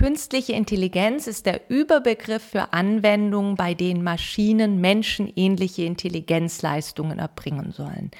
Künstliche Intelligenz ist der Überbegriff für Anwendungen, bei denen Maschinen menschenähnliche Intelligenzleistungen erbringen sollen.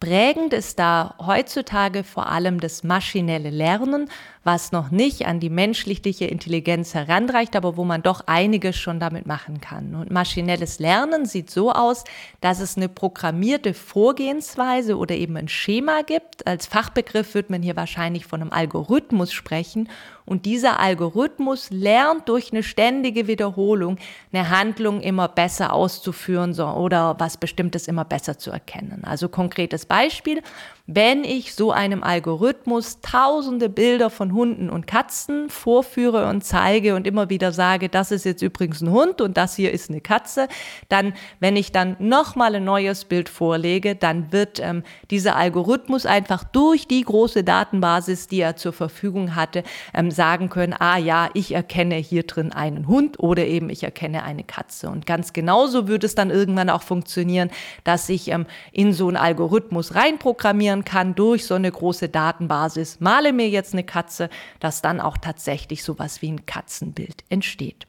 Prägend ist da heutzutage vor allem das maschinelle Lernen, was noch nicht an die menschliche Intelligenz heranreicht, aber wo man doch einiges schon damit machen kann. Und maschinelles Lernen sieht so aus, dass es eine programmierte Vorgehensweise oder eben ein Schema gibt. Als Fachbegriff wird man hier wahrscheinlich von einem Algorithmus sprechen. Und dieser Algorithmus lernt durch eine ständige Wiederholung eine Handlung immer besser auszuführen oder was Bestimmtes immer besser zu erkennen. Also konkretes Beispiel. Wenn ich so einem Algorithmus tausende Bilder von Hunden und Katzen vorführe und zeige und immer wieder sage, das ist jetzt übrigens ein Hund und das hier ist eine Katze, dann, wenn ich dann nochmal ein neues Bild vorlege, dann wird ähm, dieser Algorithmus einfach durch die große Datenbasis, die er zur Verfügung hatte, ähm, sagen können, ah ja, ich erkenne hier drin einen Hund oder eben ich erkenne eine Katze. Und ganz genauso würde es dann irgendwann auch funktionieren, dass ich ähm, in so einen Algorithmus reinprogrammieren trainieren kann durch so eine große Datenbasis, male mir jetzt eine Katze, dass dann auch tatsächlich sowas wie ein Katzenbild entsteht.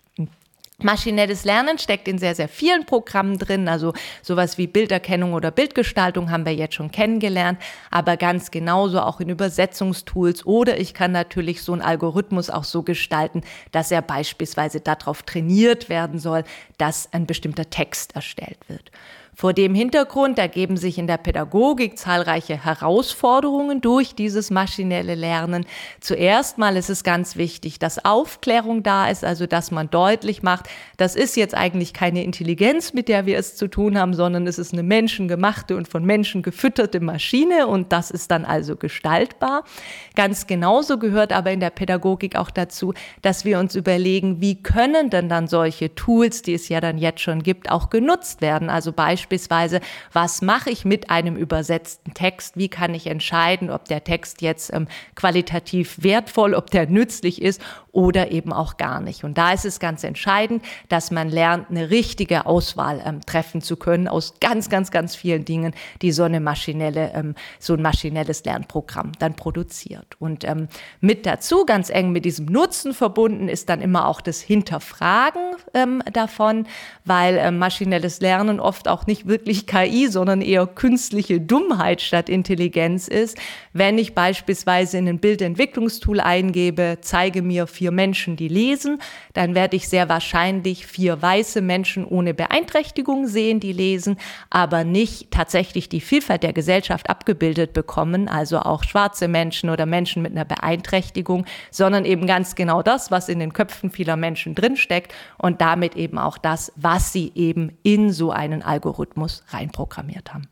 Maschinelles Lernen steckt in sehr, sehr vielen Programmen drin, also sowas wie Bilderkennung oder Bildgestaltung haben wir jetzt schon kennengelernt, aber ganz genauso auch in Übersetzungstools oder ich kann natürlich so einen Algorithmus auch so gestalten, dass er beispielsweise darauf trainiert werden soll, dass ein bestimmter Text erstellt wird. Vor dem Hintergrund ergeben sich in der Pädagogik zahlreiche Herausforderungen durch dieses maschinelle Lernen. Zuerst mal ist es ganz wichtig, dass Aufklärung da ist, also dass man deutlich macht, das ist jetzt eigentlich keine Intelligenz, mit der wir es zu tun haben, sondern es ist eine menschengemachte und von Menschen gefütterte Maschine und das ist dann also gestaltbar. Ganz genauso gehört aber in der Pädagogik auch dazu, dass wir uns überlegen, wie können denn dann solche Tools, die es ja dann jetzt schon gibt, auch genutzt werden. Also beispielsweise beispielsweise, was mache ich mit einem übersetzten Text? Wie kann ich entscheiden, ob der Text jetzt ähm, qualitativ wertvoll, ob der nützlich ist oder eben auch gar nicht. Und da ist es ganz entscheidend, dass man lernt, eine richtige Auswahl ähm, treffen zu können aus ganz, ganz, ganz vielen Dingen, die so eine maschinelle, ähm, so ein maschinelles Lernprogramm dann produziert. Und ähm, mit dazu, ganz eng mit diesem Nutzen verbunden, ist dann immer auch das Hinterfragen ähm, davon, weil ähm, maschinelles Lernen oft auch nicht wirklich KI, sondern eher künstliche Dummheit statt Intelligenz ist. Wenn ich beispielsweise in ein Bildentwicklungstool eingebe, zeige mir vier Menschen, die lesen, dann werde ich sehr wahrscheinlich vier weiße Menschen ohne Beeinträchtigung sehen, die lesen, aber nicht tatsächlich die Vielfalt der Gesellschaft abgebildet bekommen, also auch schwarze Menschen oder Menschen mit einer Beeinträchtigung, sondern eben ganz genau das, was in den Köpfen vieler Menschen drinsteckt und damit eben auch das, was sie eben in so einen Algorithmus reinprogrammiert haben.